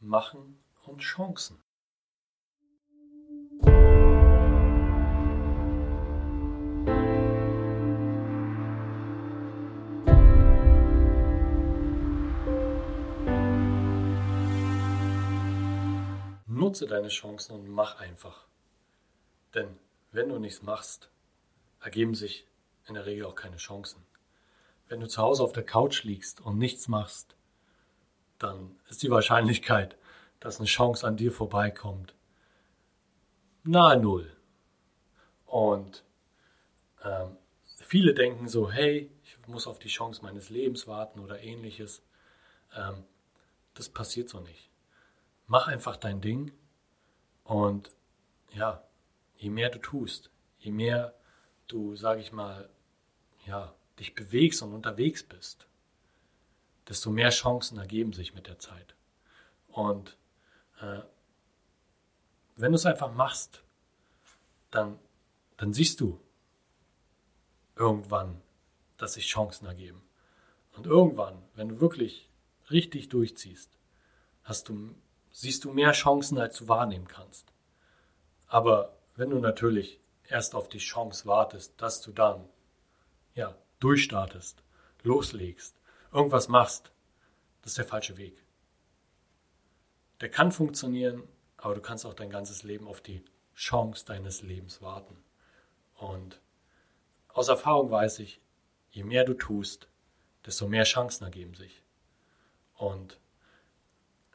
Machen und Chancen. Nutze deine Chancen und mach einfach. Denn wenn du nichts machst, ergeben sich in der Regel auch keine Chancen. Wenn du zu Hause auf der Couch liegst und nichts machst, dann ist die Wahrscheinlichkeit, dass eine Chance an dir vorbeikommt, nahe Null. Und ähm, viele denken so, hey, ich muss auf die Chance meines Lebens warten oder ähnliches. Ähm, das passiert so nicht. Mach einfach dein Ding und ja, je mehr du tust, je mehr du, sage ich mal, ja, dich bewegst und unterwegs bist, desto mehr Chancen ergeben sich mit der Zeit. Und äh, wenn du es einfach machst, dann, dann siehst du irgendwann, dass sich Chancen ergeben. Und irgendwann, wenn du wirklich richtig durchziehst, hast du, siehst du mehr Chancen, als du wahrnehmen kannst. Aber wenn du natürlich erst auf die Chance wartest, dass du dann ja, durchstartest, loslegst, irgendwas machst, das ist der falsche Weg. Der kann funktionieren, aber du kannst auch dein ganzes Leben auf die Chance deines Lebens warten. Und aus Erfahrung weiß ich, je mehr du tust, desto mehr Chancen ergeben sich. Und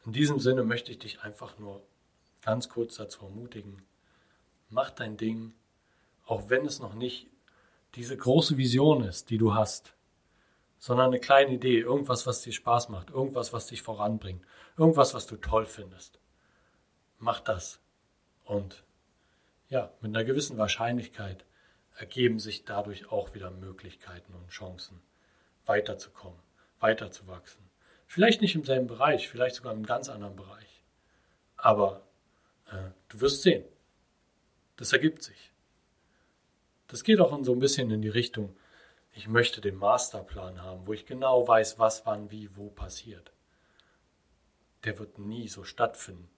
in diesem Sinne möchte ich dich einfach nur ganz kurz dazu ermutigen, mach dein Ding, auch wenn es noch nicht diese große Vision ist, die du hast, sondern eine kleine Idee, irgendwas, was dir Spaß macht, irgendwas, was dich voranbringt, irgendwas, was du toll findest. Mach das. Und ja, mit einer gewissen Wahrscheinlichkeit ergeben sich dadurch auch wieder Möglichkeiten und Chancen, weiterzukommen, weiterzuwachsen. Vielleicht nicht im selben Bereich, vielleicht sogar im ganz anderen Bereich. Aber äh, du wirst sehen. Das ergibt sich. Das geht auch so ein bisschen in die Richtung, ich möchte den Masterplan haben, wo ich genau weiß, was wann wie wo passiert. Der wird nie so stattfinden.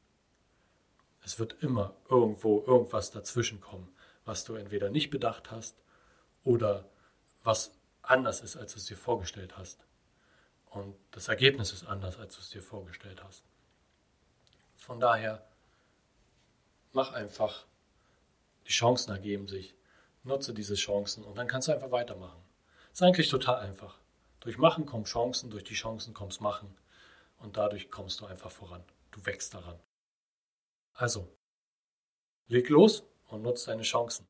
Es wird immer irgendwo irgendwas dazwischen kommen, was du entweder nicht bedacht hast oder was anders ist, als du es dir vorgestellt hast. Und das Ergebnis ist anders, als du es dir vorgestellt hast. Von daher, mach einfach. Die Chancen ergeben sich. Nutze diese Chancen und dann kannst du einfach weitermachen. Ist eigentlich total einfach. Durch Machen kommen Chancen, durch die Chancen kommst Machen und dadurch kommst du einfach voran. Du wächst daran. Also, leg los und nutze deine Chancen.